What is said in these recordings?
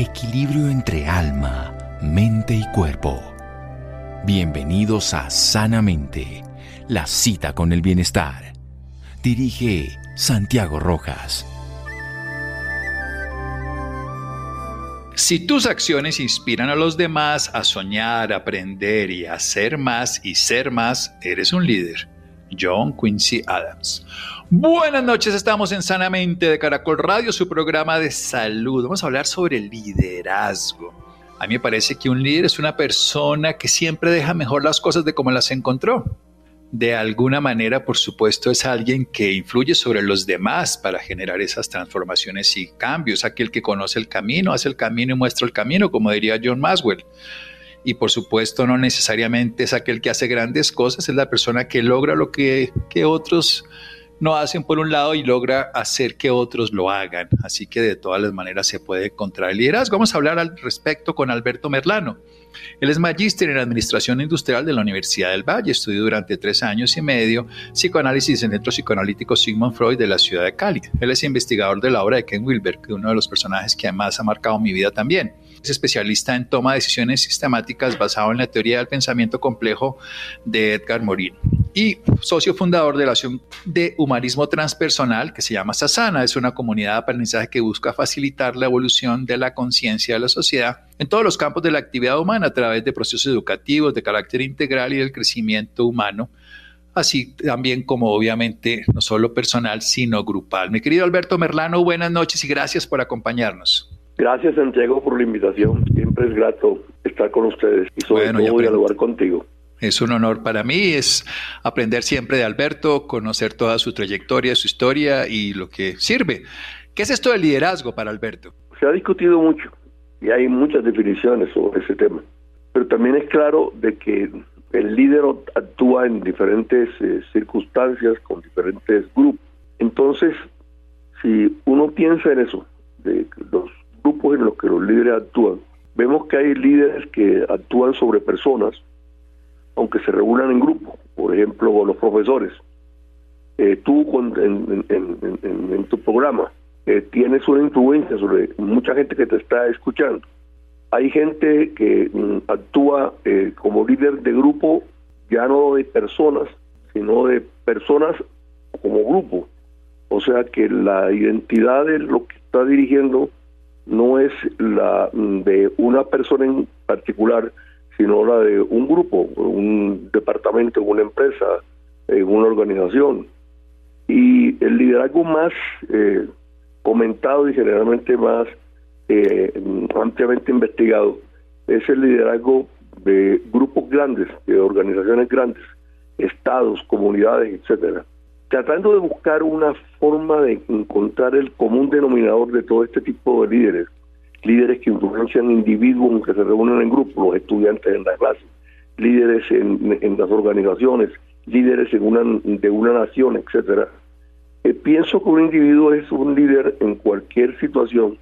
Equilibrio entre alma, mente y cuerpo. Bienvenidos a Sanamente, la cita con el bienestar. Dirige Santiago Rojas. Si tus acciones inspiran a los demás a soñar, aprender y hacer más y ser más, eres un líder. John Quincy Adams. Buenas noches, estamos en Sanamente de Caracol Radio, su programa de salud. Vamos a hablar sobre liderazgo. A mí me parece que un líder es una persona que siempre deja mejor las cosas de como las encontró. De alguna manera, por supuesto, es alguien que influye sobre los demás para generar esas transformaciones y cambios. Aquel que conoce el camino, hace el camino y muestra el camino, como diría John Maswell y por supuesto no necesariamente es aquel que hace grandes cosas, es la persona que logra lo que, que otros no hacen por un lado y logra hacer que otros lo hagan. Así que de todas las maneras se puede encontrar liderazgo. Vamos a hablar al respecto con Alberto Merlano. Él es magíster en Administración Industrial de la Universidad del Valle. Estudió durante tres años y medio psicoanálisis en el Centro Psicoanalítico Sigmund Freud de la ciudad de Cali. Él es investigador de la obra de Ken Wilber, uno de los personajes que además ha marcado mi vida también. Es especialista en toma de decisiones sistemáticas basado en la teoría del pensamiento complejo de Edgar Morin y socio fundador de la Acción de Humanismo Transpersonal que se llama Sasana. Es una comunidad de aprendizaje que busca facilitar la evolución de la conciencia de la sociedad en todos los campos de la actividad humana a través de procesos educativos de carácter integral y del crecimiento humano así también como obviamente no solo personal, sino grupal. Mi querido Alberto Merlano, buenas noches y gracias por acompañarnos. Gracias Santiago por la invitación, siempre es grato estar con ustedes y sobre todo dialogar contigo. Es un honor para mí, es aprender siempre de Alberto, conocer toda su trayectoria, su historia y lo que sirve. ¿Qué es esto del liderazgo para Alberto? Se ha discutido mucho y hay muchas definiciones sobre ese tema, pero también es claro de que el líder actúa en diferentes eh, circunstancias, con diferentes grupos. Entonces, si uno piensa en eso, de los grupos en los que los líderes actúan, vemos que hay líderes que actúan sobre personas, aunque se reúnan en grupo, por ejemplo, los profesores. Eh, tú en, tu programa eh, tienes una influencia sobre mucha gente que te está escuchando. Hay gente que mm, actúa eh, como líder de grupo, ya no de personas, sino de personas como grupo. O sea que la identidad de lo que está dirigiendo no es la de una persona en particular, sino la de un grupo, un departamento, una empresa, una organización. Y el liderazgo más eh, comentado y generalmente más eh, ampliamente investigado es el liderazgo de grupos grandes, de organizaciones grandes, estados, comunidades, etcétera, tratando de buscar una forma de encontrar el común denominador de todo este tipo de líderes, líderes que influencian individuos que se reúnen en grupos, los estudiantes en la clase, líderes en, las organizaciones, líderes en una, de una nación, etcétera. Eh, pienso que un individuo es un líder en cualquier situación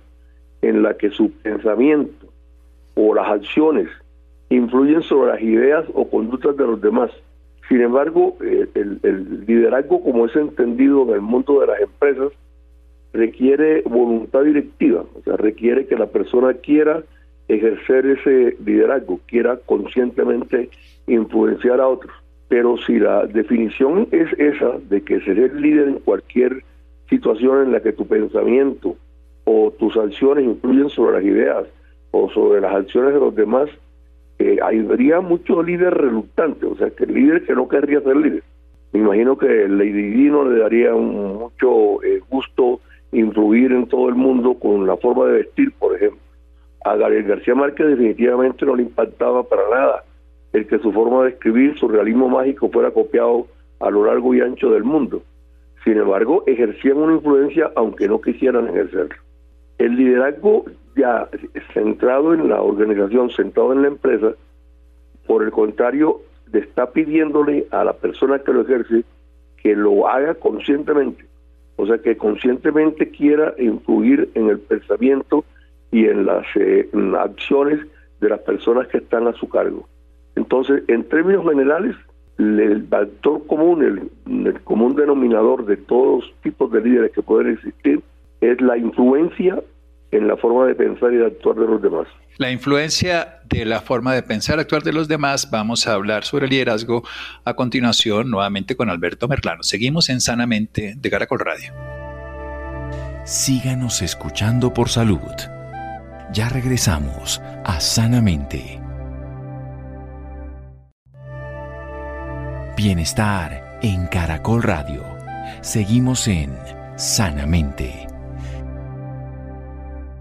en la que su pensamiento o las acciones influyen sobre las ideas o conductas de los demás. Sin embargo, eh, el, liderazgo como es entendido en el mundo de las empresas requiere voluntad directiva, o sea, requiere que la persona quiera ejercer ese liderazgo, quiera conscientemente influenciar a otros. Pero si la definición es esa de que ser líder en cualquier situación en la que tu pensamiento o tus acciones influyen sobre las ideas o sobre las acciones de los demás, eh, habría mucho líder reluctante, o sea, que el líder que no querría ser líder. Me imagino que Lady Dino le daría mucho eh, gusto influir en todo el mundo con la forma de vestir, por ejemplo. A Gabriel García Márquez definitivamente no le impactaba para nada el que su forma de escribir, su realismo mágico, fuera copiado a lo largo y ancho del mundo. Sin embargo, ejercían una influencia aunque no quisieran ejercerlo. El liderazgo ya centrado en la organización, centrado en la empresa, por el contrario, está pidiéndole a la persona que lo ejerce que lo haga conscientemente, o sea, que conscientemente quiera influir en el pensamiento y en las, eh, acciones de las personas que están a su cargo. Entonces, en términos generales, el factor común, el, el común denominador de todos tipos de líderes que pueden existir, es la influencia en la forma de pensar y de actuar de los demás. La influencia de la forma de pensar y actuar de los demás, vamos a hablar sobre liderazgo a continuación nuevamente con Alberto Merlano. Seguimos en Sanamente de Caracol Radio. Síganos escuchando por salud. Ya regresamos a Sanamente. Bienestar en Caracol Radio. Seguimos en Sanamente.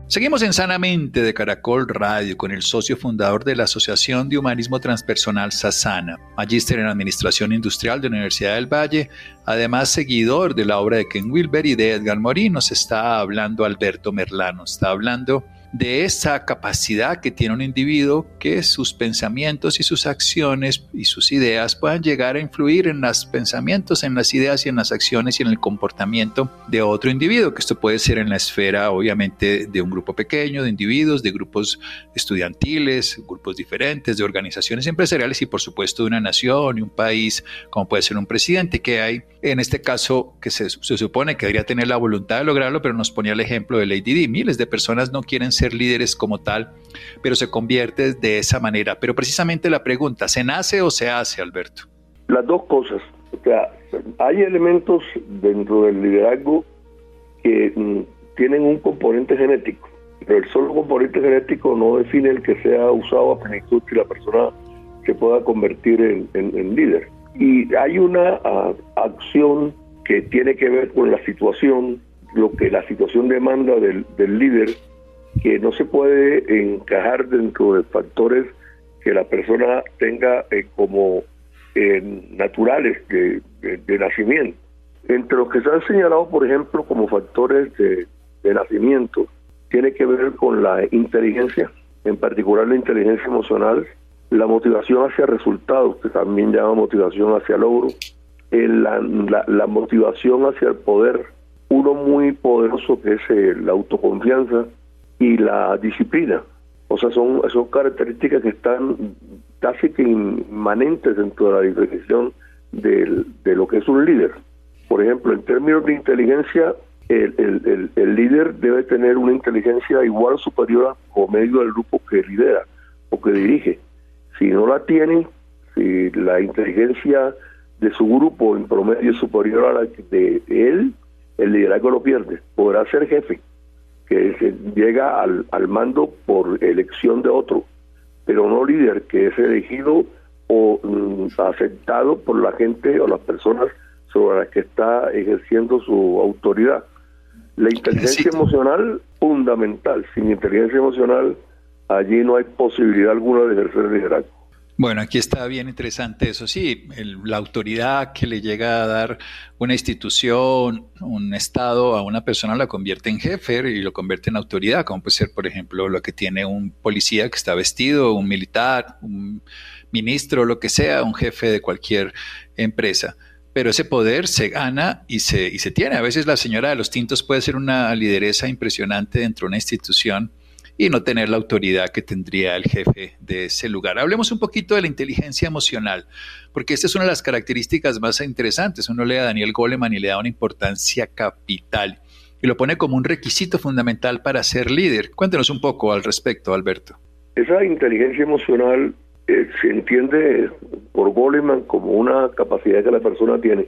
Seguimos en Sanamente de Caracol Radio con el socio fundador de la Asociación de Humanismo Transpersonal Sasana, magíster en Administración Industrial de la Universidad del Valle, además seguidor de la obra de Ken Wilber y de Edgar Morin. Nos está hablando Alberto Merlano, está hablando de esa capacidad que tiene un individuo que sus pensamientos y sus acciones y sus ideas puedan llegar a influir en los pensamientos, en las ideas y en las acciones y en el comportamiento de otro individuo, que esto puede ser en la esfera obviamente de un grupo pequeño, de individuos, de grupos estudiantiles, grupos diferentes, de organizaciones empresariales y por supuesto de una nación y un país, como puede ser un presidente que hay, en este caso que se, supone que debería tener la voluntad de lograrlo, pero nos ponía el ejemplo de Lady D, miles de personas no quieren ser líderes como tal, pero se convierte de esa manera. Pero precisamente la pregunta, ¿se nace o se hace, Alberto? Las dos cosas. O sea, hay elementos dentro del liderazgo que mm, tienen un componente genético, pero el solo componente genético no define el que sea usado a plenitud y la persona se pueda convertir en, líder. Y hay una acción que tiene que ver con la situación, lo que la situación demanda del, líder que no se puede encajar dentro de factores que la persona tenga eh, como eh, naturales de, nacimiento. Entre los que se han señalado, por ejemplo, como factores de, nacimiento, tiene que ver con la inteligencia, en particular la inteligencia emocional, la motivación hacia resultados, que también llama motivación hacia logro, eh, la, motivación hacia el poder, uno muy poderoso que es la autoconfianza, y la disciplina. O sea, son, son características que están casi que inmanentes dentro de la definición de lo que es un líder. Por ejemplo, en términos de inteligencia, el, el, el, líder debe tener una inteligencia igual o superior al medio del grupo que lidera o que dirige. Si no la tiene, si la inteligencia de su grupo en promedio es superior a la de él, el liderazgo lo pierde. Podrá ser jefe, que se llega al, al mando por elección de otro, pero no líder que es elegido o mm, aceptado por la gente o las personas sobre las que está ejerciendo su autoridad. La inteligencia emocional, fundamental. Sin inteligencia emocional, allí no hay posibilidad alguna de ejercer liderazgo. Bueno, aquí está bien interesante eso, sí, la autoridad que le llega a dar una institución, un Estado a una persona la convierte en jefe y lo convierte en autoridad, como puede ser, por ejemplo, lo que tiene un policía que está vestido, un militar, un ministro, lo que sea, un jefe de cualquier empresa. Pero ese poder se gana y se, y se tiene. A veces la señora de los tintos puede ser una lideresa impresionante dentro de una institución y no tener la autoridad que tendría el jefe de ese lugar. Hablemos un poquito de la inteligencia emocional, porque esta es una de las características más interesantes. Uno lee a Daniel Goleman y le da una importancia capital y lo pone como un requisito fundamental para ser líder. Cuéntenos un poco al respecto, Alberto. Esa inteligencia emocional eh, se entiende por Goleman como una capacidad que la persona tiene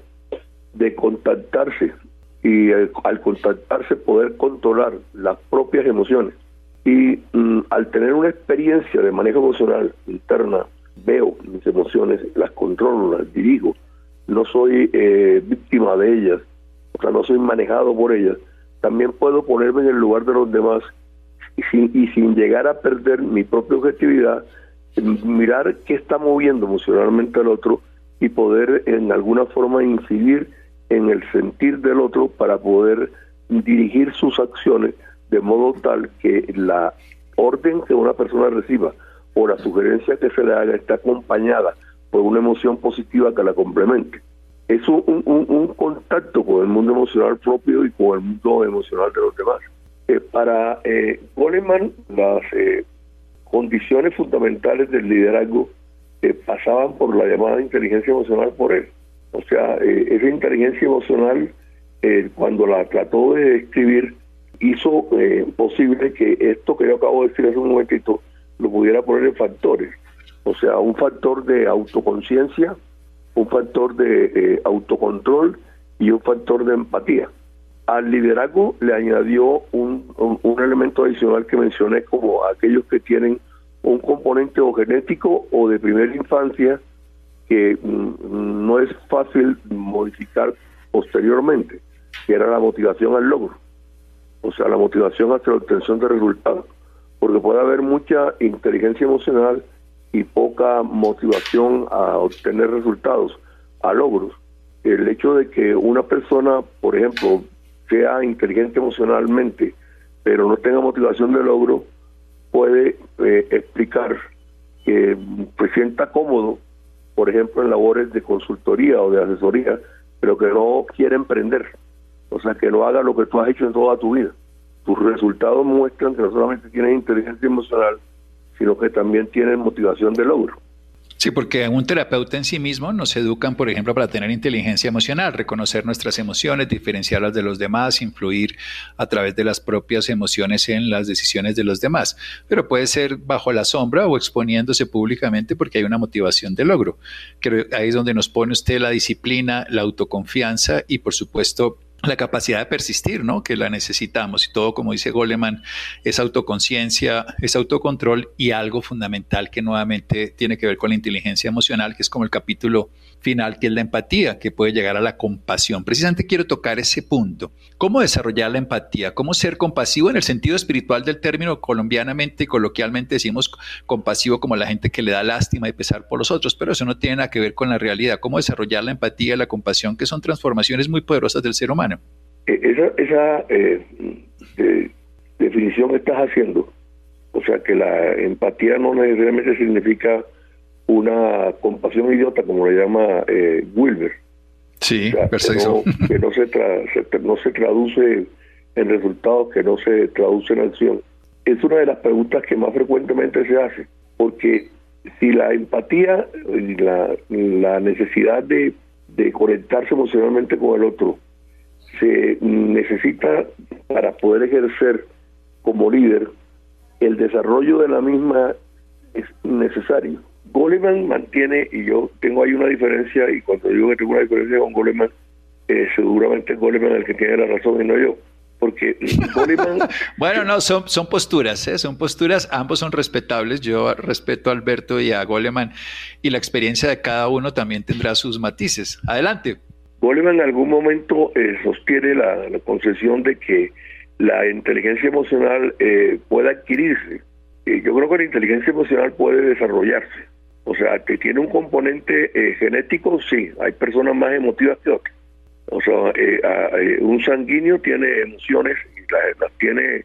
de contactarse y eh, al contactarse poder controlar las propias emociones y mm, al tener una experiencia de manejo emocional interna, veo mis emociones, las controlo, las dirijo, no soy eh, víctima de ellas, o sea, no soy manejado por ellas, también puedo ponerme en el lugar de los demás y sin, y sin llegar a perder mi propia objetividad, mirar qué está moviendo emocionalmente al otro y poder en alguna forma incidir en el sentir del otro para poder dirigir sus acciones de modo tal que la orden que una persona reciba o la sugerencia que se le haga está acompañada por una emoción positiva que la complemente. Es un, un, contacto con el mundo emocional propio y con el mundo emocional de los demás. Eh, para eh, Goleman, las eh, condiciones fundamentales del liderazgo eh, pasaban por la llamada inteligencia emocional por él. O sea, esa inteligencia emocional, cuando la trató de escribir, hizo eh, posible que esto que yo acabo de decir hace un momentito lo pudiera poner en factores. O sea, un factor de autoconciencia, un factor de eh, autocontrol y un factor de empatía. Al liderazgo le añadió un, un, elemento adicional que mencioné como aquellos que tienen un componente o genético o de primera infancia que mm, no es fácil modificar posteriormente, que era la motivación al logro, o sea, la motivación hacia la obtención de resultados, porque puede haber mucha inteligencia emocional y poca motivación a obtener resultados, a logros. El hecho de que una persona, por ejemplo, sea inteligente emocionalmente, pero no tenga motivación de logro, puede eh, explicar que se sienta cómodo, por ejemplo, en labores de consultoría o de asesoría, pero que no quiere emprender. O sea, que no haga lo que tú has hecho en toda tu vida. Tus resultados muestran que no solamente tienes inteligencia emocional, sino que también tienes motivación de logro. Sí, porque un terapeuta en sí mismo nos educan, por ejemplo, para tener inteligencia emocional, reconocer nuestras emociones, diferenciarlas de los demás, influir a través de las propias emociones en las decisiones de los demás. Pero puede ser bajo la sombra o exponiéndose públicamente porque hay una motivación de logro. Creo que ahí es donde nos pone usted la disciplina, la autoconfianza y, por supuesto, la capacidad de persistir, ¿no? Que la necesitamos y todo, como dice Goleman, es autoconciencia, es autocontrol y algo fundamental que nuevamente tiene que ver con la inteligencia emocional, que es como el capítulo final, que es la empatía, que puede llegar a la compasión. Precisamente quiero tocar ese punto. ¿Cómo desarrollar la empatía? ¿Cómo ser compasivo en el sentido espiritual del término? Colombianamente y coloquialmente decimos compasivo como la gente que le da lástima y pesar por los otros, pero eso no tiene nada que ver con la realidad. ¿Cómo desarrollar la empatía y la compasión, que son transformaciones muy poderosas del ser humano? E, esa, eh, definición estás haciendo, o sea que la empatía no necesariamente significa una compasión idiota, como le llama eh, Wilber. Sí, perfecto. Que, no, se, no se traduce en resultados, que no se traduce en acción. Es una de las preguntas que más frecuentemente se hace, porque si la empatía y la, la necesidad de, de conectarse emocionalmente con el otro se necesita para poder ejercer como líder, el desarrollo de la misma es necesario. Goleman mantiene, y yo tengo ahí una diferencia, y cuando digo que tengo una diferencia con Goleman, eh, seguramente es Goleman el que tiene la razón y no yo. Porque Goleman... bueno, no, son, son posturas, ¿eh? son posturas, ambos son respetables. Yo respeto a Alberto y a Goleman, y la experiencia de cada uno también tendrá sus matices. Adelante. Goleman en algún momento eh, sostiene la, la, concesión de que la inteligencia emocional eh, puede adquirirse. yo creo que la inteligencia emocional puede desarrollarse o sea, que tiene un componente eh, genético, sí, hay personas más emotivas que otras. O sea, eh, eh, un sanguíneo tiene emociones y las, tiene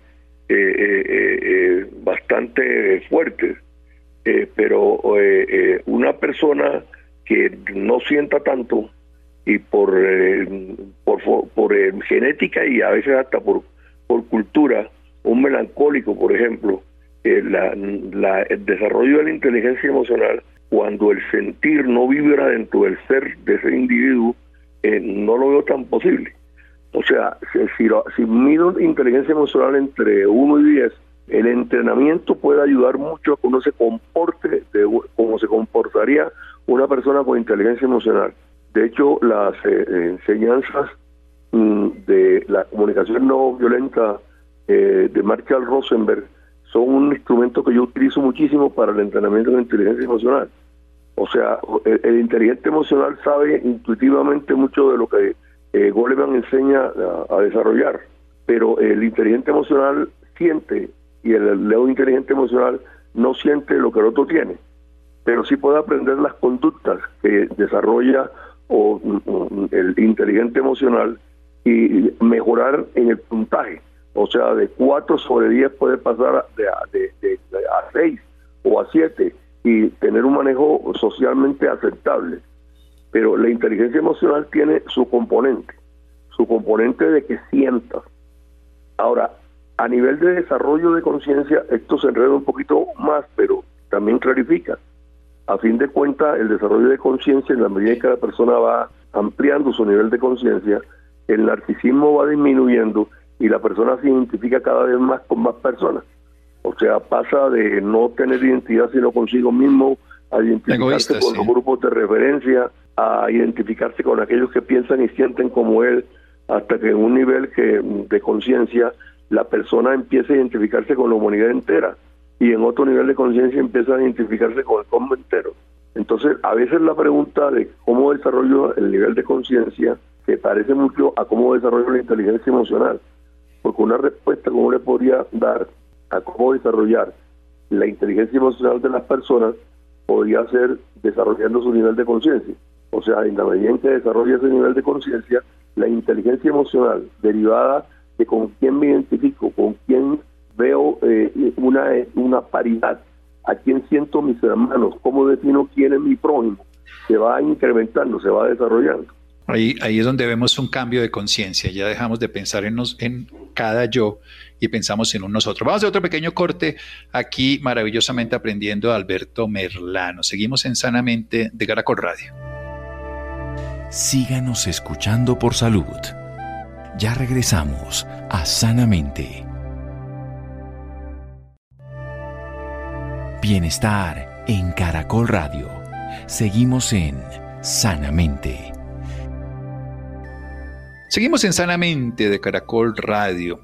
bastante fuertes, pero una persona que no sienta tanto y por, por, por genética y a veces hasta por, por cultura, un melancólico, por ejemplo, la, el desarrollo de la inteligencia emocional cuando el sentir no vibra dentro del ser de ese individuo, eh, no lo veo tan posible. O sea, si, si, mido inteligencia emocional entre 1 y 10, el entrenamiento puede ayudar mucho a que uno se comporte de, como se comportaría una persona con inteligencia emocional. De hecho, las eh, enseñanzas mm, de la comunicación no violenta eh, de Marshall Rosenberg son un instrumento que yo utilizo muchísimo para el entrenamiento de inteligencia emocional. O sea, el, inteligente emocional sabe intuitivamente mucho de lo que eh, Goleman enseña a, desarrollar, pero el inteligente emocional siente y el leo inteligente emocional no siente lo que el otro tiene, pero sí puede aprender las conductas que desarrolla o, el inteligente emocional y mejorar en el puntaje. O sea, de 4 sobre 10 puede pasar de, de, de, a 6 o a 7 y tener un manejo socialmente aceptable. Pero la inteligencia emocional tiene su componente, su componente de que sientas. Ahora, a nivel de desarrollo de conciencia, esto se enreda un poquito más, pero también clarifica. A fin de cuentas, el desarrollo de conciencia, en la medida que la persona va ampliando su nivel de conciencia, el narcisismo va disminuyendo y la persona se identifica cada vez más con más personas. O sea, pasa de no tener identidad sino consigo mismo a identificarse con los grupos de referencia, a identificarse con aquellos que piensan y sienten como él, hasta que en un nivel que de conciencia la persona empieza a identificarse con la humanidad entera y en otro nivel de conciencia empieza a identificarse con el cosmos entero. Entonces, a veces la pregunta de cómo desarrollo el nivel de conciencia se parece mucho a cómo desarrollo la inteligencia emocional, porque una respuesta como le podría dar a cómo desarrollar la inteligencia emocional de las personas podría ser desarrollando su nivel de conciencia. O sea, en la medida en que desarrolla ese nivel de conciencia, la inteligencia emocional derivada de con quién me identifico, con quién veo eh, una, una paridad, a quién siento mis hermanos, cómo defino quién es mi prójimo, se va incrementando, se va desarrollando. Ahí, ahí es donde vemos un cambio de conciencia, ya dejamos de pensar en, nos, en cada yo y pensamos en un nosotros. Vamos a otro pequeño corte aquí, maravillosamente aprendiendo a Alberto Merlano. Seguimos en Sanamente de Caracol Radio. Síganos escuchando por salud. Ya regresamos a Sanamente. Bienestar en Caracol Radio. Seguimos en Sanamente. Seguimos en Sanamente de Caracol Radio.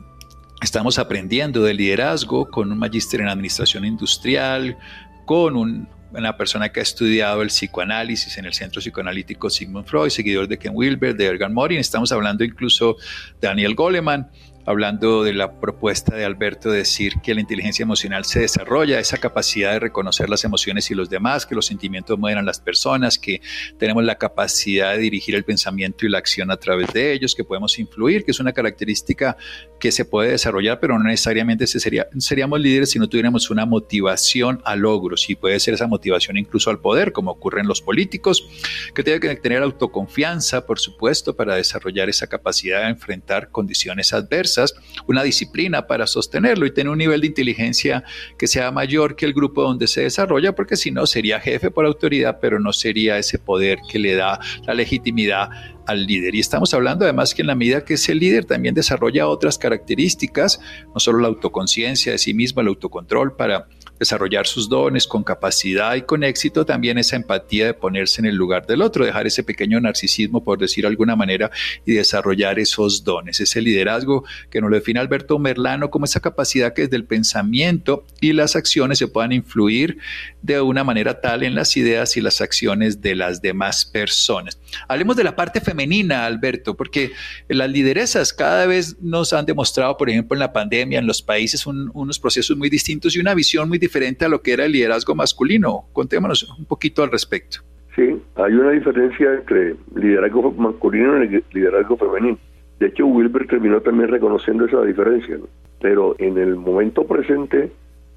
Estamos aprendiendo de liderazgo con un magíster en administración industrial, con una persona que ha estudiado el psicoanálisis en el Centro Psicoanalítico Sigmund Freud, seguidor de Ken Wilber, de Ergan Morin. Estamos hablando incluso de Daniel Goleman hablando de la propuesta de Alberto de decir que la inteligencia emocional se desarrolla, esa capacidad de reconocer las emociones y los demás, que los sentimientos mueven a las personas, que tenemos la capacidad de dirigir el pensamiento y la acción a través de ellos, que podemos influir, que es una característica que se puede desarrollar, pero no necesariamente sería, seríamos líderes si no tuviéramos una motivación a logros y puede ser esa motivación incluso al poder, como ocurre en los políticos, que tiene que tener autoconfianza, por supuesto, para desarrollar esa capacidad de enfrentar condiciones adversas una disciplina para sostenerlo y tener un nivel de inteligencia que sea mayor que el grupo donde se desarrolla, porque si no sería jefe por autoridad, pero no sería ese poder que le da la legitimidad al líder. Y estamos hablando además que en la medida que ese líder también desarrolla otras características, no solo la autoconciencia de sí mismo, el autocontrol para desarrollar sus dones con capacidad y con éxito, también esa empatía de ponerse en el lugar del otro, dejar ese pequeño narcisismo, por decir de alguna manera, y desarrollar esos dones, ese liderazgo que nos lo define Alberto Merlano como esa capacidad que desde el pensamiento y las acciones se puedan influir de una manera tal en las ideas y las acciones de las demás personas. Hablemos de la parte femenina, Alberto, porque las lideresas cada vez nos han demostrado, por ejemplo, en la pandemia, en los países, unos procesos muy distintos y una visión muy diferente a lo que era el liderazgo masculino. Contémonos un poquito al respecto. Sí, hay una diferencia entre liderazgo masculino y liderazgo femenino. De hecho, Wilber terminó también reconociendo esa diferencia, pero en el momento presente,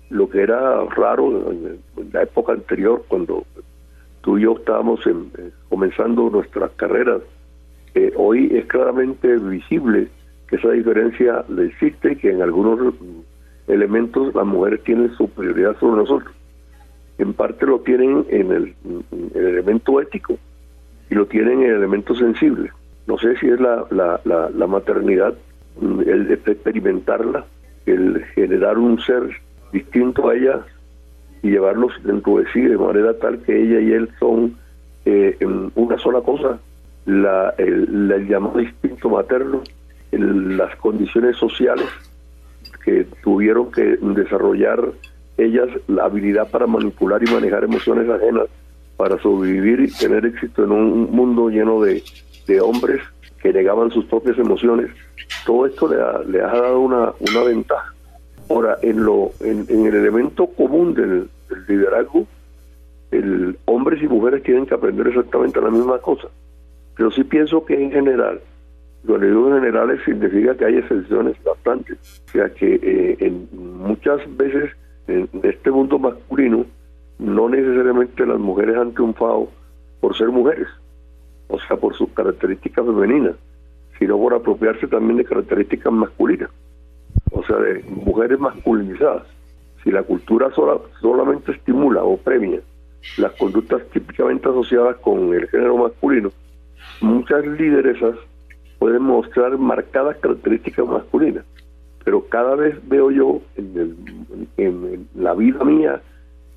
lo que era raro en la época anterior, cuando tú y yo estábamos comenzando nuestras carreras, eh, hoy es claramente visible que esa diferencia existe y que en algunos elementos las mujeres tienen superioridad sobre nosotros. En parte lo tienen en el, elemento ético y lo tienen en el elemento sensible. No sé si es la, la, la, maternidad, el experimentarla, el generar un ser distinto a ella y llevarlos dentro de sí de manera tal que ella y él son eh, una sola cosa, la, el, el llamado instinto materno, las condiciones sociales que tuvieron que desarrollar ellas la habilidad para manipular y manejar emociones ajenas para sobrevivir y tener éxito en un mundo lleno de, hombres que negaban sus propias emociones. Todo esto le ha, le ha dado una, una ventaja. Ahora, en, lo, en, el elemento común del, liderazgo, el, hombres y mujeres tienen que aprender exactamente la misma cosa. Pero sí pienso que en general cuando digo en generales significa que hay excepciones bastantes. O sea que eh, en muchas veces en este mundo masculino no necesariamente las mujeres han triunfado por ser mujeres, o sea, por sus características femeninas, sino por apropiarse también de características masculinas, o sea, de mujeres masculinizadas. Si la cultura solamente estimula o premia las conductas típicamente asociadas con el género masculino, muchas lideresas pueden mostrar marcadas características masculinas. Pero cada vez veo yo en, en la vida mía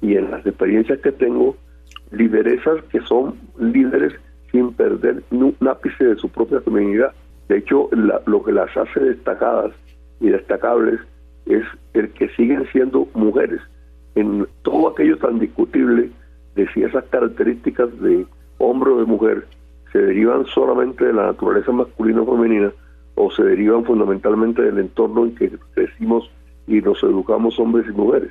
y en las experiencias que tengo, lideresas que son líderes sin perder un ápice de su propia feminidad. De hecho, lo que las hace destacadas y destacables es el que siguen siendo mujeres. En todo aquello tan discutible de si esas características de hombre o de mujer se derivan solamente de la naturaleza masculina o femenina o se derivan fundamentalmente del entorno en que crecimos y nos educamos hombres y mujeres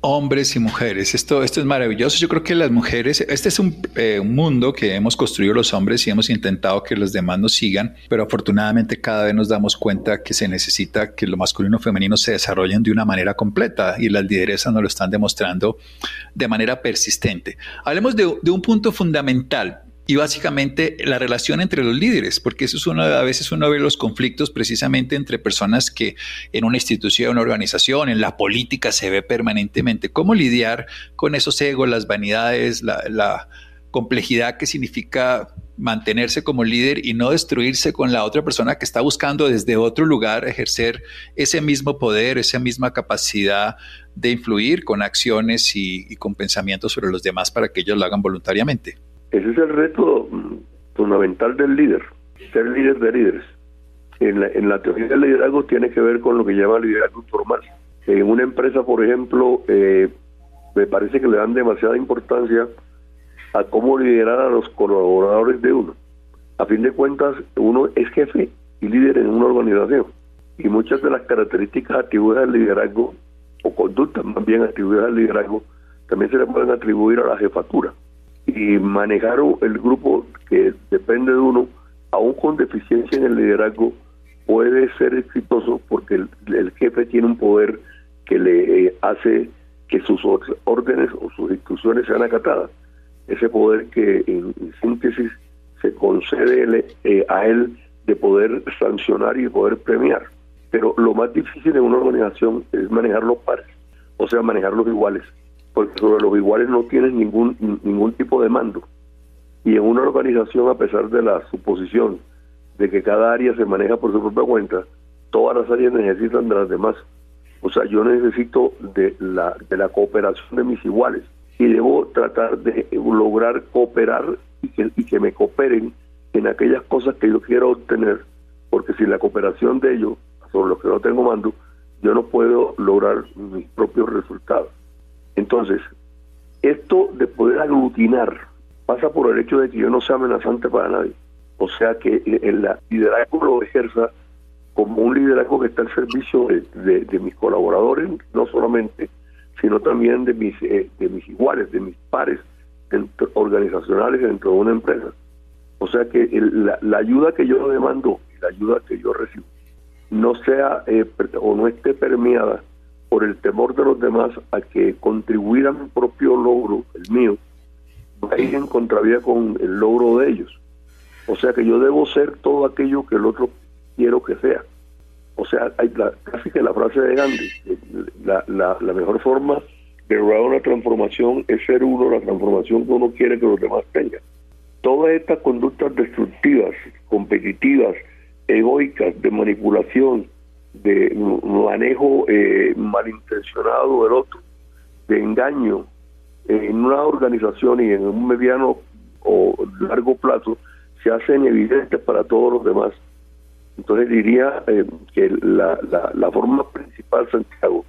hombres y mujeres. Esto, esto es maravilloso. Yo creo que las mujeres, este es eh, un, mundo que hemos construido los hombres y hemos intentado que los demás nos sigan, pero afortunadamente cada vez nos damos cuenta que se necesita que lo masculino y femenino se desarrollen de una manera completa y las lideresas nos lo están demostrando de manera persistente. Hablemos de, de un punto fundamental y básicamente la relación entre los líderes, porque eso es uno, a veces uno ve los conflictos precisamente entre personas que en una institución, una organización, en la política se ve permanentemente. ¿Cómo lidiar con esos egos, las vanidades, la, la complejidad que significa mantenerse como líder y no destruirse con la otra persona que está buscando desde otro lugar ejercer ese mismo poder, esa misma capacidad de influir con acciones y, y con pensamientos sobre los demás para que ellos lo hagan voluntariamente? Ese es el reto mm, fundamental del líder, ser líder de líderes. En la, teoría del liderazgo tiene que ver con lo que llama liderazgo informal. En una empresa, por ejemplo, eh, me parece que le dan demasiada importancia a cómo liderar a los colaboradores de uno. A fin de cuentas, uno es jefe y líder en una organización. Y muchas de las características atribuidas al liderazgo, o conductas más bien atribuidas al liderazgo, también se le pueden atribuir a la jefatura y manejar el grupo que depende de uno, aún con deficiencia en el liderazgo, puede ser exitoso porque el, jefe tiene un poder que le eh, hace que sus órdenes o sus instrucciones sean acatadas. Ese poder que en, síntesis se concede eh, a él de poder sancionar y poder premiar. Pero lo más difícil en una organización es manejar los pares, o sea, manejar los iguales porque sobre los iguales no tienen ningún, ningún tipo de mando. Y en una organización, a pesar de la suposición de que cada área se maneja por su propia cuenta, todas las áreas necesitan de las demás. O sea, yo necesito de la, de la cooperación de mis iguales y debo tratar de lograr cooperar y que, y que me cooperen en aquellas cosas que yo quiero obtener, porque sin la cooperación de ellos, sobre los que no tengo mando, yo no puedo lograr mis propios resultados. Entonces, esto de poder aglutinar pasa por el hecho de que yo no sea amenazante para nadie. O sea, que el liderazgo lo ejerza como un liderazgo que está al servicio de, mis colaboradores, no solamente, sino también de mis, eh, de mis iguales, de mis pares organizacionales dentro de una empresa. O sea que la, ayuda que yo demando y la ayuda que yo recibo no sea eh, o no esté permeada por el temor de los demás a que contribuir a mi propio logro, el mío, va a ir en contravía con el logro de ellos. O sea que yo debo ser todo aquello que el otro quiero que sea. O sea, casi que la frase de Gandhi, la, la, la mejor forma de lograr una transformación es ser uno la transformación que uno quiere que los demás tengan. Todas estas conductas destructivas, competitivas, egoicas, de manipulación, de manejo eh, malintencionado del otro, de engaño en una organización y en un mediano o largo plazo se hacen evidentes para todos los demás. Entonces diría eh, que la, la, forma principal, Santiago,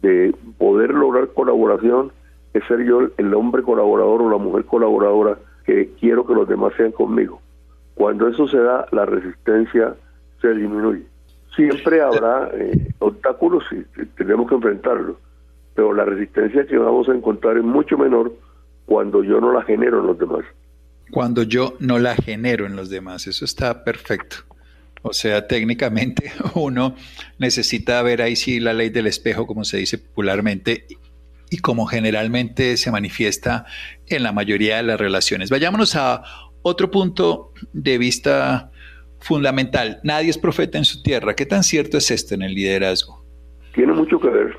de poder lograr colaboración es ser yo el hombre colaborador o la mujer colaboradora que quiero que los demás sean conmigo. Cuando eso se da, la resistencia se disminuye. Siempre habrá eh, obstáculos y tenemos que enfrentarlos, pero la resistencia que vamos a encontrar es mucho menor cuando yo no la genero en los demás. Cuando yo no la genero en los demás, eso está perfecto. O sea, técnicamente uno necesita ver ahí sí la ley del espejo, como se dice popularmente, y como generalmente se manifiesta en la mayoría de las relaciones. Vayámonos a otro punto de vista fundamental. Nadie es profeta en su tierra. ¿Qué tan cierto es esto en el liderazgo? Tiene mucho que ver.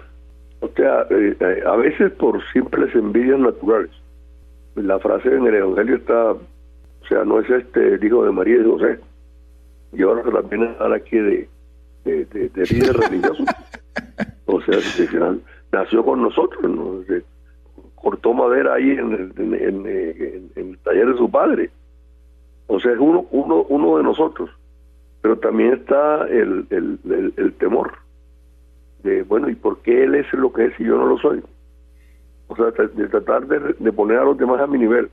O sea, eh, eh, a veces por simples envidias naturales. La frase en el Evangelio está, o sea, no es este el hijo de María y José, yo ahora pena estar aquí de, de, de, líder religioso. O sea, nació con nosotros, ¿no? cortó madera ahí en el, en, el, taller de su padre. O sea, es uno, uno, uno de nosotros. Pero también está el, el, el, temor de, bueno, ¿y por qué él es lo que es y yo no lo soy? O sea, de tratar de, de poner a los demás a mi nivel.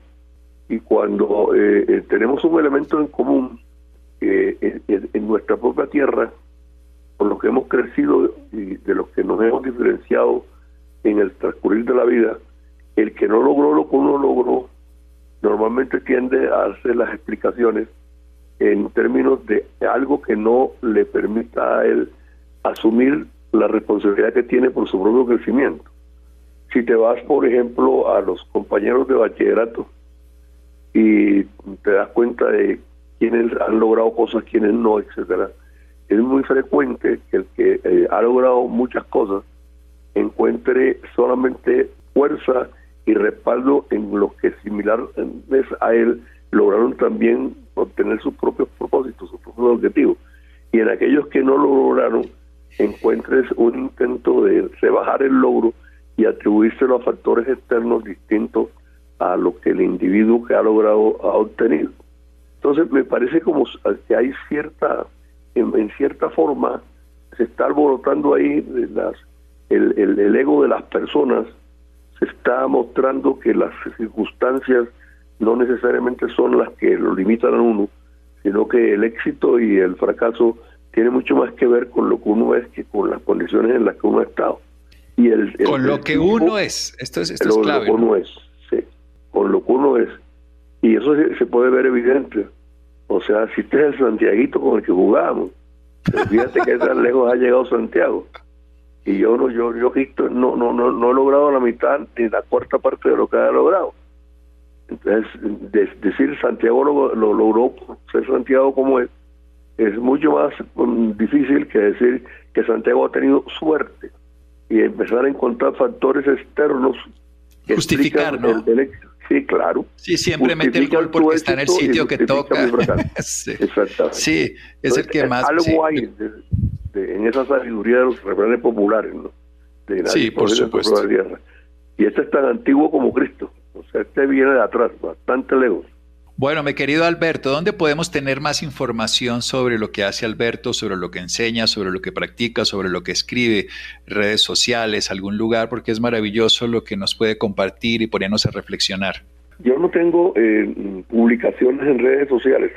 Y cuando eh, eh, tenemos un elemento en común eh, en, nuestra propia tierra, por lo que hemos crecido y de lo que nos hemos diferenciado en el transcurrir de la vida, el que no logró lo que uno logró, normalmente tiende a hacer las explicaciones en términos de algo que no le permita a él asumir la responsabilidad que tiene por su propio crecimiento. Si te vas, por ejemplo, a los compañeros de bachillerato y te das cuenta de quienes han logrado cosas, quienes no, etcétera, es muy frecuente que el que eh, ha logrado muchas cosas encuentre solamente fuerza y respaldo en los que similares a él lograron también obtener sus propios propósitos, sus propios objetivos. Y en aquellos que no lo lograron, encuentres un intento de rebajar el logro y atribuírselo a factores externos distintos a lo que el individuo que ha logrado ha obtenido. Entonces me parece como que hay cierta, en, cierta forma, se está alborotando ahí las, el, el ego de las personas se está mostrando que las circunstancias no necesariamente son las que lo limitan a uno, sino que el éxito y el fracaso tiene mucho más que ver con lo que uno es que con las condiciones en las que uno ha estado. Y el, con lo que uno es, esto es, esto es clave. Lo que uno es, sí, con lo que uno es. Y eso se, puede ver evidente. O sea, si este es el Santiaguito con el que jugamos, fíjate que tan lejos ha llegado Santiago y yo no yo yo no no no no he logrado la mitad ni la cuarta parte de lo que ha logrado entonces decir Santiago lo, logró ser Santiago como es es mucho más um, difícil que decir que Santiago ha tenido suerte y empezar a encontrar factores externos que justificar ¿no? el, sí claro sí siempre mete el gol porque está en el sitio que toca sí. Exactamente. sí es el que más algo hay este, en esa sabiduría de los refranes populares, ¿no? sí, por supuesto. Y este es tan antiguo como Cristo. O sea, este viene de atrás, bastante lejos. Bueno, mi querido Alberto, ¿dónde podemos tener más información sobre lo que hace Alberto, sobre lo que enseña, sobre lo que practica, sobre lo que escribe, redes sociales, algún lugar? Porque es maravilloso lo que nos puede compartir y ponernos a reflexionar. Yo no tengo eh, publicaciones en redes sociales.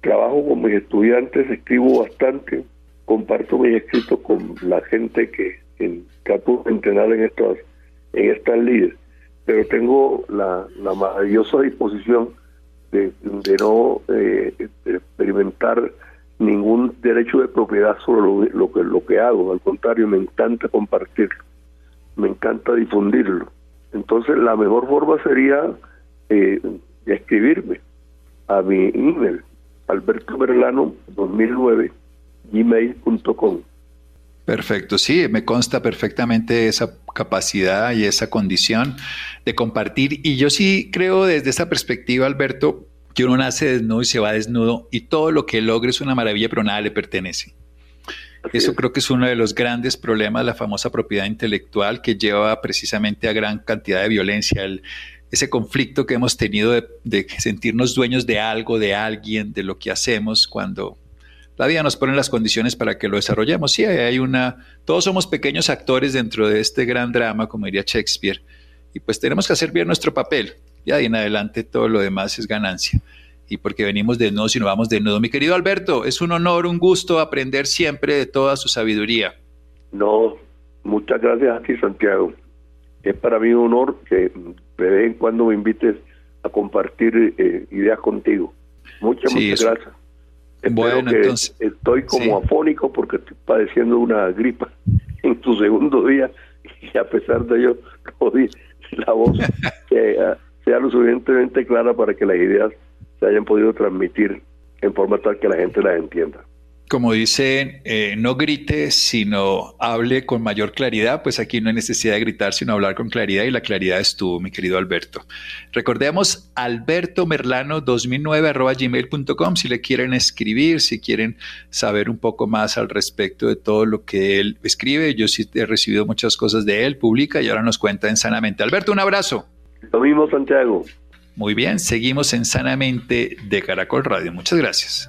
Trabajo con mis estudiantes, escribo bastante comparto mis escritos con la gente que, en, trato de entrenar en estas en estas líderes pero tengo la, maravillosa disposición de, no eh, experimentar ningún derecho de propiedad sobre lo, que lo que hago. Al contrario me encanta compartirlo me encanta difundirlo. Entonces la mejor forma sería eh, escribirme a mi email alberto 2009 gmail.com. Perfecto, sí, me consta perfectamente esa capacidad y esa condición de compartir. Y yo sí creo desde esa perspectiva, Alberto, que uno nace desnudo y se va desnudo y todo lo que logre es una maravilla, pero nada le pertenece. Eso creo que es uno de los grandes problemas, la famosa propiedad intelectual que lleva precisamente a gran cantidad de violencia, ese conflicto que hemos tenido de, de sentirnos dueños de algo, de alguien, de lo que hacemos, cuando la vida nos pone las condiciones para que lo desarrollemos. Sí, hay una, todos somos pequeños actores dentro de este gran drama, como diría Shakespeare, y pues tenemos que hacer bien nuestro papel. Y ahí en adelante todo lo demás es ganancia. Y porque venimos de nuevo y no vamos de nuevo. Mi querido Alberto, es un honor, un gusto aprender siempre de toda su sabiduría. No, muchas gracias a ti, Santiago. Es para mí un honor que de vez en cuando me invites a compartir eh, ideas contigo. Muchas, muchas gracias bueno, entonces, estoy como afónico porque estoy padeciendo una gripa en tu segundo día y a pesar de ello la voz sea, sea lo suficientemente clara para que las ideas se hayan podido transmitir en forma tal que la gente las entienda. Como dicen, eh, no grite, sino hable con mayor claridad, pues aquí no hay necesidad de gritar, sino hablar con claridad y la claridad es tú, mi querido Alberto. Recordemos albertomerlano2009 si le quieren escribir, si quieren saber un poco más al respecto de todo lo que él escribe. Yo sí he recibido muchas cosas de él, publica y ahora nos cuenta en Sanamente. Alberto, un abrazo. Lo mismo, Santiago. Muy bien, seguimos en Sanamente de Caracol Radio. Muchas gracias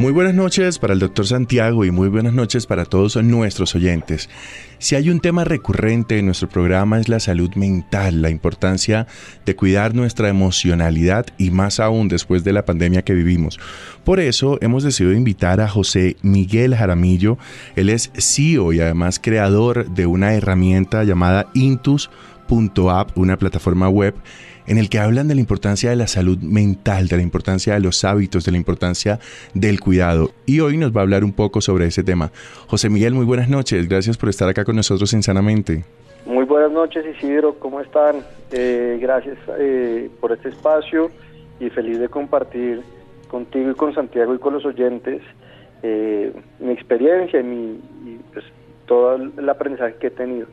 Muy buenas noches para el doctor Santiago y muy buenas noches para todos nuestros oyentes. Si hay un tema recurrente en nuestro programa es la salud mental, la importancia de cuidar nuestra emocionalidad y más aún después de la pandemia que vivimos. Por eso hemos decidido invitar a José Miguel Jaramillo. Él es CEO y además creador de una herramienta llamada Intus.app, una plataforma web en el que hablan de la importancia de la salud mental, de la importancia de los hábitos, de la importancia del cuidado. Y hoy nos va a hablar un poco sobre ese tema. José Miguel, muy buenas noches. Gracias por estar acá con nosotros en Sanamente. Muy buenas noches, Isidro. ¿Cómo están? Eh, gracias eh, por este espacio y feliz de compartir contigo y con Santiago y con los oyentes eh, mi experiencia y, mi, y pues, todo el aprendizaje que he tenido.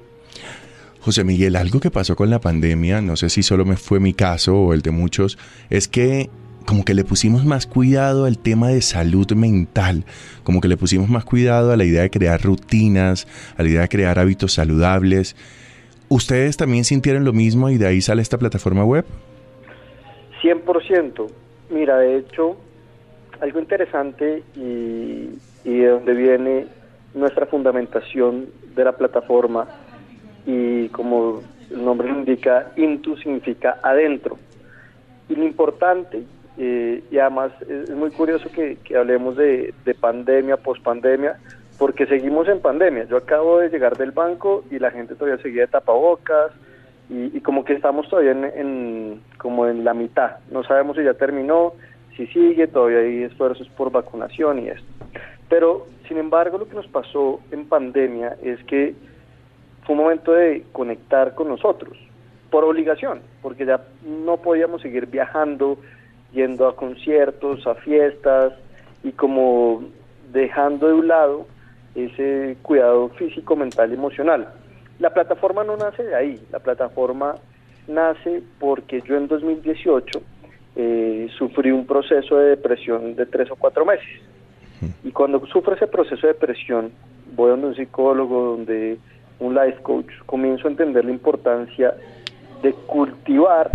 José Miguel, algo que pasó con la pandemia, no sé si solo me fue mi caso o el de muchos, es que como que le pusimos más cuidado al tema de salud mental, como que le pusimos más cuidado a la idea de crear rutinas, a la idea de crear hábitos saludables. ¿Ustedes también sintieron lo mismo y de ahí sale esta plataforma web? 100%. Mira, de hecho, algo interesante y, y de donde viene nuestra fundamentación de la plataforma y como el nombre lo indica, intu significa adentro. Y lo importante, eh, y además es, muy curioso que, hablemos de, pandemia, pospandemia, porque seguimos en pandemia. Yo acabo de llegar del banco y la gente todavía seguía de tapabocas y, como que estamos todavía en, como en la mitad. No sabemos si ya terminó, si sigue, todavía hay esfuerzos por vacunación y esto. Pero, sin embargo, lo que nos pasó en pandemia es que fue un momento de conectar con nosotros, por obligación, porque ya no podíamos seguir viajando, yendo a conciertos, a fiestas y como dejando de un lado ese cuidado físico, mental y emocional. La plataforma no nace de ahí, la plataforma nace porque yo en 2018 eh, sufrí un proceso de depresión de tres o cuatro meses. Y cuando sufro ese proceso de depresión, voy a un psicólogo, donde un life coach, comienzo a entender la importancia de cultivar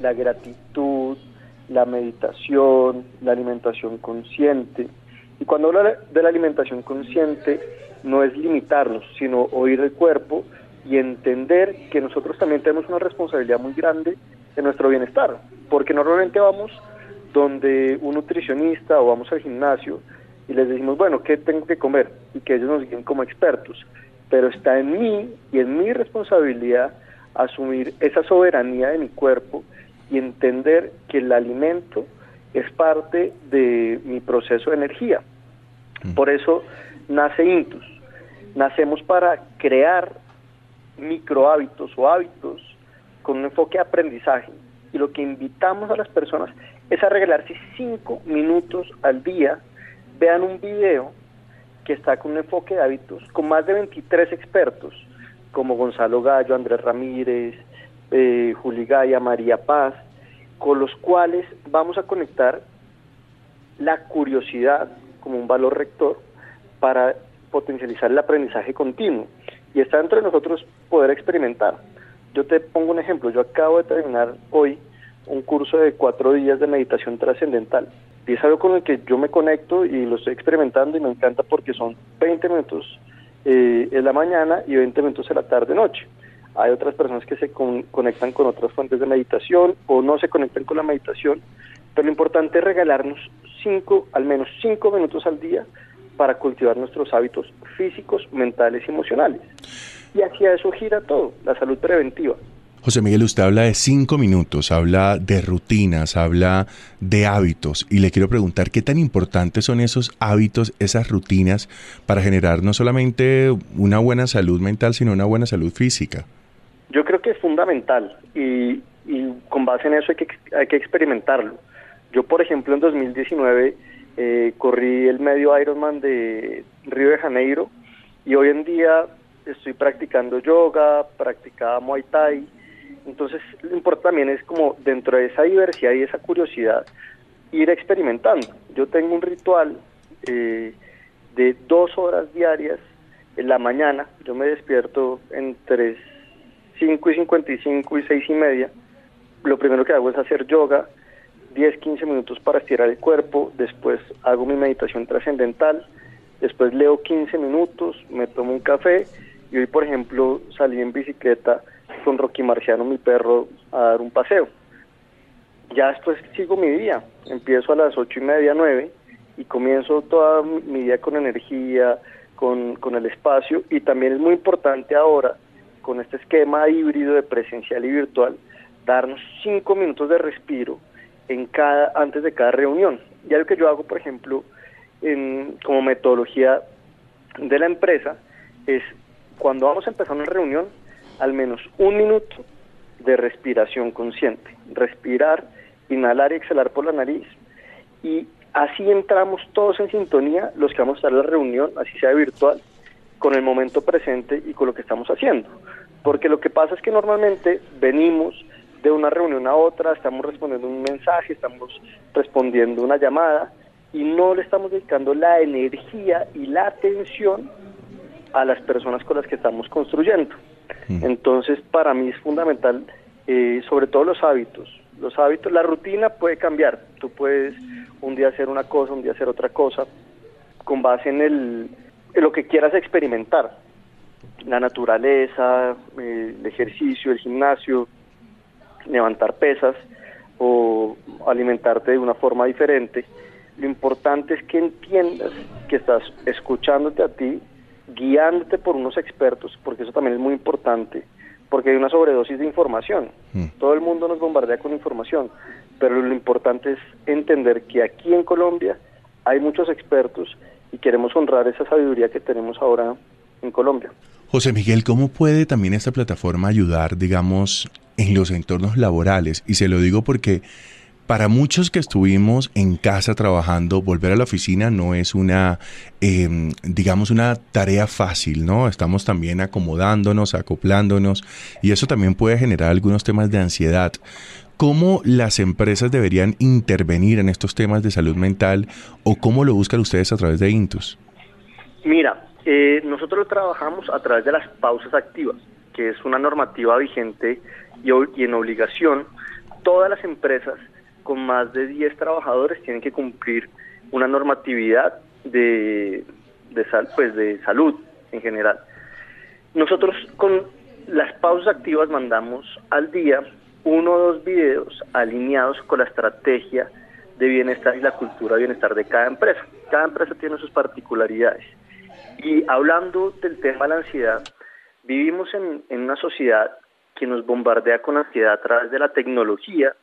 la gratitud, la meditación, la alimentación consciente. Y cuando hablo de la alimentación consciente, no es limitarnos, sino oír el cuerpo y entender que nosotros también tenemos una responsabilidad muy grande en nuestro bienestar, porque normalmente vamos donde un nutricionista o vamos al gimnasio y les decimos, bueno, ¿qué tengo que comer? Y que ellos nos guíen como expertos pero está en mí y en mi responsabilidad asumir esa soberanía de mi cuerpo y entender que el alimento es parte de mi proceso de energía. Mm. Por eso nace Intus. Nacemos para crear micro hábitos o hábitos con un enfoque de aprendizaje. Y lo que invitamos a las personas es a regalarse cinco minutos al día, vean un video que está con un enfoque de hábitos, con más de 23 expertos, como Gonzalo Gallo, Andrés Ramírez, eh, Juli Gaya, María Paz, con los cuales vamos a conectar la curiosidad como un valor rector para potencializar el aprendizaje continuo. Y está dentro de nosotros poder experimentar. Yo te pongo un ejemplo, yo acabo de terminar hoy un curso de cuatro días de meditación trascendental y es algo con el que yo me conecto y lo estoy experimentando y me encanta porque son 20 minutos eh, en la mañana y 20 minutos en la tarde-noche. Hay otras personas que se conectan con otras fuentes de meditación o no se conectan con la meditación, pero lo importante es regalarnos cinco, al menos cinco minutos al día para cultivar nuestros hábitos físicos, mentales y emocionales. Y hacia eso gira todo, la salud preventiva. José Miguel, usted habla de cinco minutos, habla de rutinas, habla de hábitos y le quiero preguntar qué tan importantes son esos hábitos, esas rutinas para generar no solamente una buena salud mental, sino una buena salud física. Yo creo que es fundamental y, con base en eso hay que, hay que experimentarlo. Yo, por ejemplo, en 2019 eh, corrí el medio Ironman de Río de Janeiro y hoy en día estoy practicando yoga, practicaba Muay Thai. Entonces, lo importante también es como dentro de esa diversidad y esa curiosidad, ir experimentando. Yo tengo un ritual eh, de dos horas diarias en la mañana. Yo me despierto entre 5 y 55 y 6 y media. Lo primero que hago es hacer yoga, 10, 15 minutos para estirar el cuerpo. Después hago mi meditación trascendental. Después leo 15 minutos, me tomo un café y hoy, por ejemplo, salí en bicicleta con Rocky Marciano, mi perro, a dar un paseo. Ya después sigo mi día. Empiezo a las ocho y media, nueve, y comienzo toda mi día con energía, con, con el espacio. Y también es muy importante ahora, con este esquema híbrido de presencial y virtual, darnos cinco minutos de respiro en cada, antes de cada reunión. Ya lo que yo hago, por ejemplo, en, como metodología de la empresa, es cuando vamos a empezar una reunión, al menos un minuto de respiración consciente. Respirar, inhalar y exhalar por la nariz. Y así entramos todos en sintonía, los que vamos a estar en la reunión, así sea virtual, con el momento presente y con lo que estamos haciendo. Porque lo que pasa es que normalmente venimos de una reunión a otra, estamos respondiendo un mensaje, estamos respondiendo una llamada y no le estamos dedicando la energía y la atención a las personas con las que estamos construyendo. Entonces, para mí es fundamental, eh, sobre todo los hábitos. Los hábitos, la rutina puede cambiar. Tú puedes un día hacer una cosa, un día hacer otra cosa, con base en, el, en lo que quieras experimentar. La naturaleza, eh, el ejercicio, el gimnasio, levantar pesas o alimentarte de una forma diferente. Lo importante es que entiendas que estás escuchándote a ti guiándote por unos expertos, porque eso también es muy importante, porque hay una sobredosis de información. Mm. Todo el mundo nos bombardea con información, pero lo importante es entender que aquí en Colombia hay muchos expertos y queremos honrar esa sabiduría que tenemos ahora en Colombia. José Miguel, ¿cómo puede también esta plataforma ayudar, digamos, en los entornos laborales? Y se lo digo porque para muchos que estuvimos en casa trabajando, volver a la oficina no es una, em, digamos, una tarea fácil, ¿no? Estamos también acomodándonos, acoplándonos y eso también puede generar algunos temas de ansiedad. ¿Cómo las empresas deberían intervenir en estos temas de salud mental o cómo lo buscan ustedes a través de Intus? Mira, eh, nosotros trabajamos a través de las pausas activas, que es una normativa vigente y en obligación todas las empresas con más de 10 trabajadores tienen que cumplir una normatividad de, de, pues de salud en general. Nosotros con las pausas activas mandamos al día uno o dos videos alineados con la estrategia de bienestar y la cultura de bienestar de cada empresa. Cada empresa tiene sus particularidades. Y hablando del tema de la ansiedad, vivimos en, en una sociedad que nos bombardea con ansiedad a través de la tecnología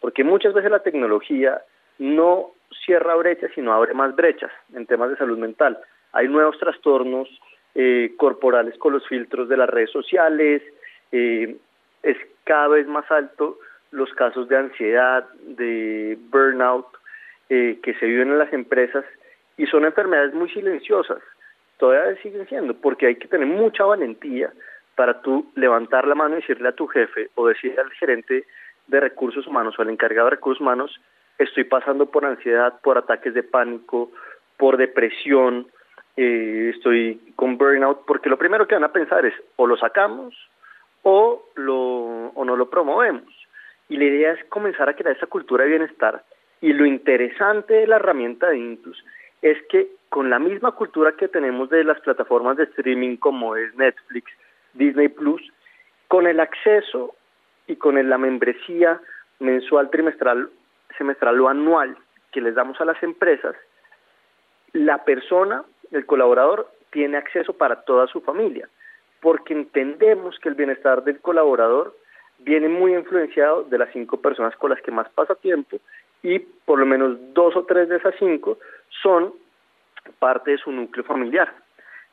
porque muchas veces la tecnología no cierra brechas, sino abre más brechas en temas de salud mental. Hay nuevos trastornos eh, corporales con los filtros de las redes sociales, eh, es cada vez más alto los casos de ansiedad, de burnout eh, que se viven en las empresas y son enfermedades muy silenciosas, todavía siguen siendo, porque hay que tener mucha valentía para tú levantar la mano y decirle a tu jefe o decirle al gerente de recursos humanos o el encargado de recursos humanos, estoy pasando por ansiedad, por ataques de pánico, por depresión, eh, estoy con burnout, porque lo primero que van a pensar es o lo sacamos o, lo, o no lo promovemos. Y la idea es comenzar a crear esa cultura de bienestar. Y lo interesante de la herramienta de Intus es que con la misma cultura que tenemos de las plataformas de streaming como es Netflix, Disney Plus, con el acceso y con la membresía mensual, trimestral, semestral o anual que les damos a las empresas, la persona, el colaborador, tiene acceso para toda su familia, porque entendemos que el bienestar del colaborador viene muy influenciado de las cinco personas con las que más pasa tiempo y por lo menos dos o tres de esas cinco son parte de su núcleo familiar.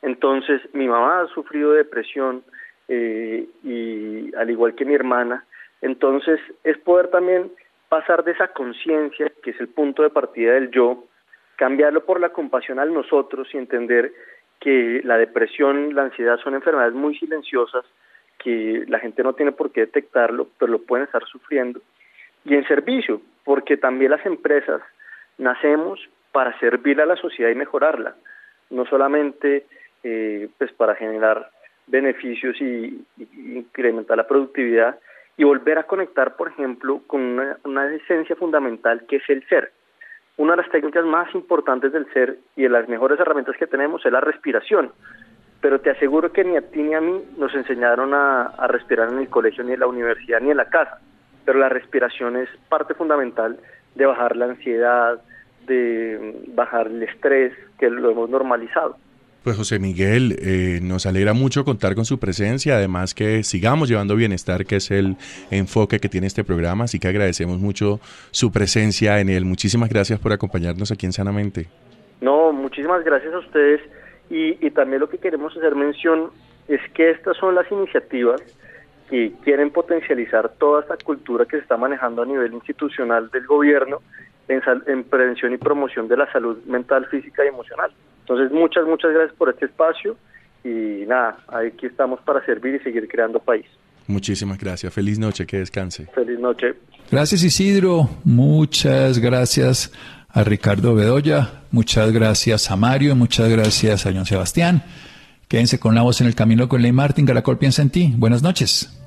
Entonces, mi mamá ha sufrido depresión eh, y al igual que mi hermana, entonces es poder también pasar de esa conciencia, que es el punto de partida del yo, cambiarlo por la compasión al nosotros y entender que la depresión, la ansiedad son enfermedades muy silenciosas, que la gente no tiene por qué detectarlo, pero lo pueden estar sufriendo. Y en servicio, porque también las empresas nacemos para servir a la sociedad y mejorarla, no solamente eh, pues para generar beneficios y, incrementar la productividad y volver a conectar, por ejemplo, con una, esencia fundamental que es el ser. Una de las técnicas más importantes del ser y de las mejores herramientas que tenemos es la respiración pero te aseguro que ni a ti ni a mí nos enseñaron a, a, respirar en el colegio, ni en la universidad, ni en la casa. Pero la respiración es parte fundamental de bajar la ansiedad, de bajar el estrés, que lo hemos normalizado. Pues José Miguel, eh, nos alegra mucho contar con su presencia, además que sigamos llevando bienestar, que es el enfoque que tiene este programa, así que agradecemos mucho su presencia en él. Muchísimas gracias por acompañarnos aquí en Sanamente. No, muchísimas gracias a ustedes y, y también lo que queremos hacer mención es que estas son las iniciativas que quieren potencializar toda esta cultura que se está manejando a nivel institucional del gobierno en, en, prevención y promoción de la salud mental, física y emocional. Entonces, muchas, muchas gracias por este espacio y nada, aquí estamos para servir y seguir creando país. Muchísimas gracias. Feliz noche, que descanse. Feliz noche. Gracias Isidro, muchas gracias a Ricardo Bedoya, muchas gracias a Mario, muchas gracias a John Sebastián. Quédense con la voz en el camino con Ley Martín, Caracol piensa en ti. Buenas noches.